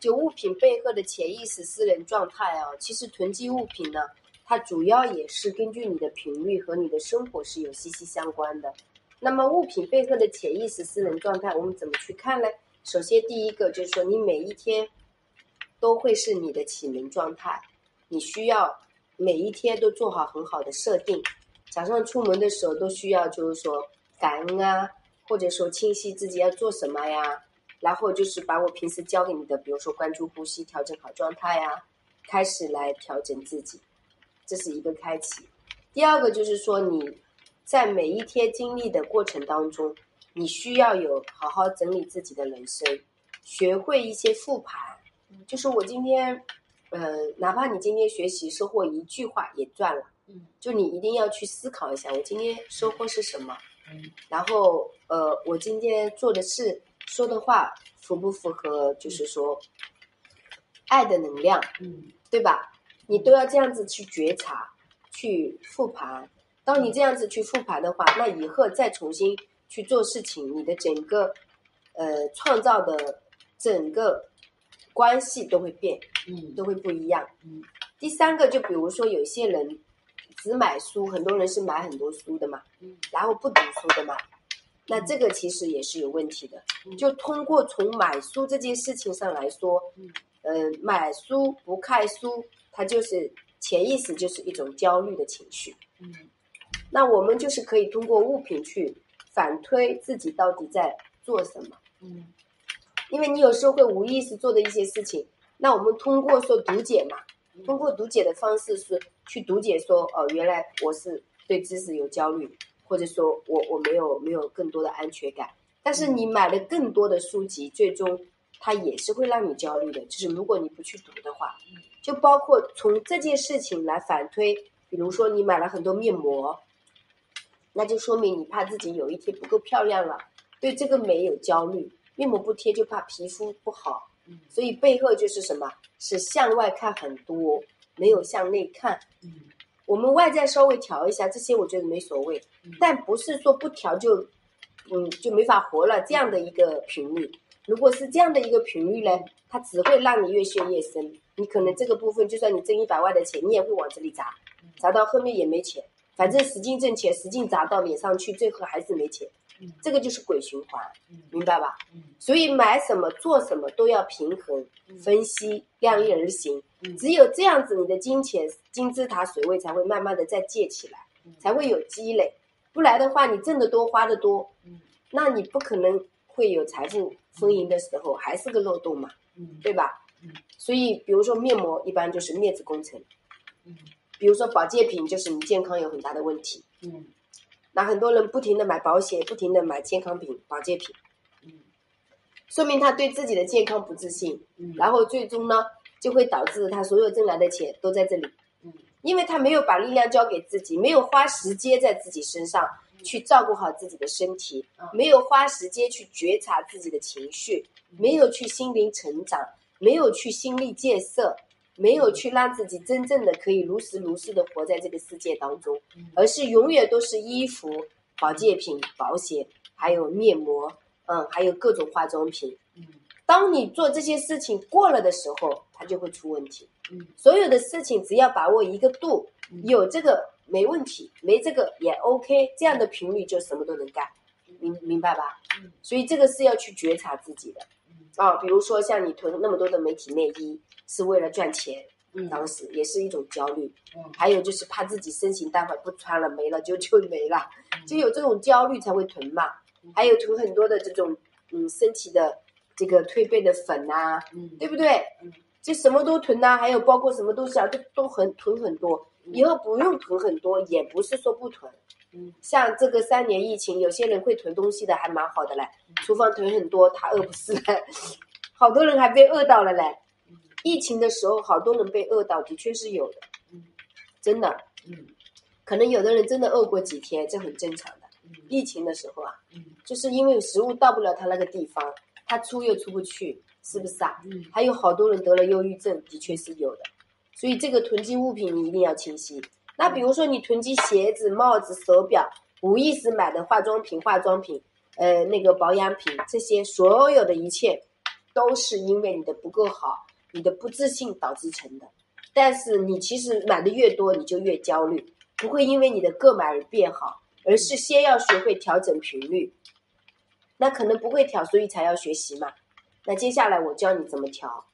就物品背后的潜意识私人状态啊，其实囤积物品呢，它主要也是根据你的频率和你的生活是有息息相关的。那么物品背后的潜意识私人状态，我们怎么去看呢？首先第一个就是说，你每一天都会是你的启蒙状态，你需要每一天都做好很好的设定。早上出门的时候都需要就是说感恩啊，或者说清晰自己要做什么呀。然后就是把我平时教给你的，比如说关注呼吸，调整好状态呀，开始来调整自己，这是一个开启。第二个就是说你在每一天经历的过程当中，你需要有好好整理自己的人生，学会一些复盘。就是我今天，呃，哪怕你今天学习收获一句话也赚了，嗯，就你一定要去思考一下，我今天收获是什么，嗯，然后呃，我今天做的事。说的话符不符合？就是说，爱的能量，嗯，对吧？你都要这样子去觉察，去复盘。当你这样子去复盘的话，那以后再重新去做事情，你的整个呃创造的整个关系都会变，嗯，都会不一样。嗯，第三个，就比如说有些人只买书，很多人是买很多书的嘛，嗯，然后不读书的嘛。那这个其实也是有问题的，就通过从买书这件事情上来说，呃，买书不看书，它就是潜意识就是一种焦虑的情绪。嗯，那我们就是可以通过物品去反推自己到底在做什么。嗯，因为你有时候会无意识做的一些事情，那我们通过说读解嘛，通过读解的方式是去读解说，哦，原来我是对知识有焦虑。或者说我我没有没有更多的安全感，但是你买了更多的书籍，最终它也是会让你焦虑的。就是如果你不去读的话，就包括从这件事情来反推，比如说你买了很多面膜，那就说明你怕自己有一天不够漂亮了，对这个美有焦虑，面膜不贴就怕皮肤不好，所以背后就是什么？是向外看很多，没有向内看。我们外在稍微调一下，这些我觉得没所谓，但不是说不调就，嗯，就没法活了这样的一个频率。如果是这样的一个频率呢，它只会让你越陷越深。你可能这个部分，就算你挣一百万的钱，你也会往这里砸，砸到后面也没钱。反正使劲挣钱，使劲砸到脸上去，最后还是没钱。这个就是鬼循环，明白吧？所以买什么做什么都要平衡分析，量力而行。只有这样子，你的金钱金字塔水位才会慢慢的再建起来，才会有积累。不然的话，你挣得多花得多，那你不可能会有财富丰盈的时候，还是个漏洞嘛，对吧？所以，比如说面膜，一般就是面子工程。比如说保健品，就是你健康有很大的问题。那很多人不停的买保险，不停的买健康品、保健品，嗯，说明他对自己的健康不自信，嗯，然后最终呢，就会导致他所有挣来的钱都在这里，嗯，因为他没有把力量交给自己，没有花时间在自己身上去照顾好自己的身体，没有花时间去觉察自己的情绪，没有去心灵成长，没有去心力建设。没有去让自己真正的可以如实如是的活在这个世界当中，而是永远都是衣服、保健品、保险，还有面膜，嗯，还有各种化妆品。嗯，当你做这些事情过了的时候，它就会出问题。嗯，所有的事情只要把握一个度，有这个没问题，没这个也 OK，这样的频率就什么都能干。明明白吧？嗯，所以这个是要去觉察自己的。啊，比如说像你囤那么多的媒体内衣，是为了赚钱，当时也是一种焦虑。嗯，还有就是怕自己身形待会不穿了没了就就没了，就有这种焦虑才会囤嘛。还有囤很多的这种嗯身体的这个褪背的粉呐，嗯，对不对？嗯，就什么都囤呐，还有包括什么东西啊，都都很囤很多。以后不用囤很多，也不是说不囤。嗯，像这个三年疫情，有些人会囤东西的，还蛮好的嘞。厨房囤很多，他饿不死嘞。好多人还被饿到了嘞。疫情的时候，好多人被饿到，的确是有的。嗯，真的。嗯，可能有的人真的饿过几天，这很正常的。疫情的时候啊，嗯，就是因为食物到不了他那个地方，他出又出不去，是不是啊？还有好多人得了忧郁症的确是有的。所以这个囤积物品你一定要清晰。那比如说你囤积鞋子帽子手表无意识买的化妆品化妆品呃那个保养品这些所有的一切都是因为你的不够好你的不自信导致成的。但是你其实买的越多你就越焦虑不会因为你的购买而变好而是先要学会调整频率。那可能不会调所以才要学习嘛。那接下来我教你怎么调。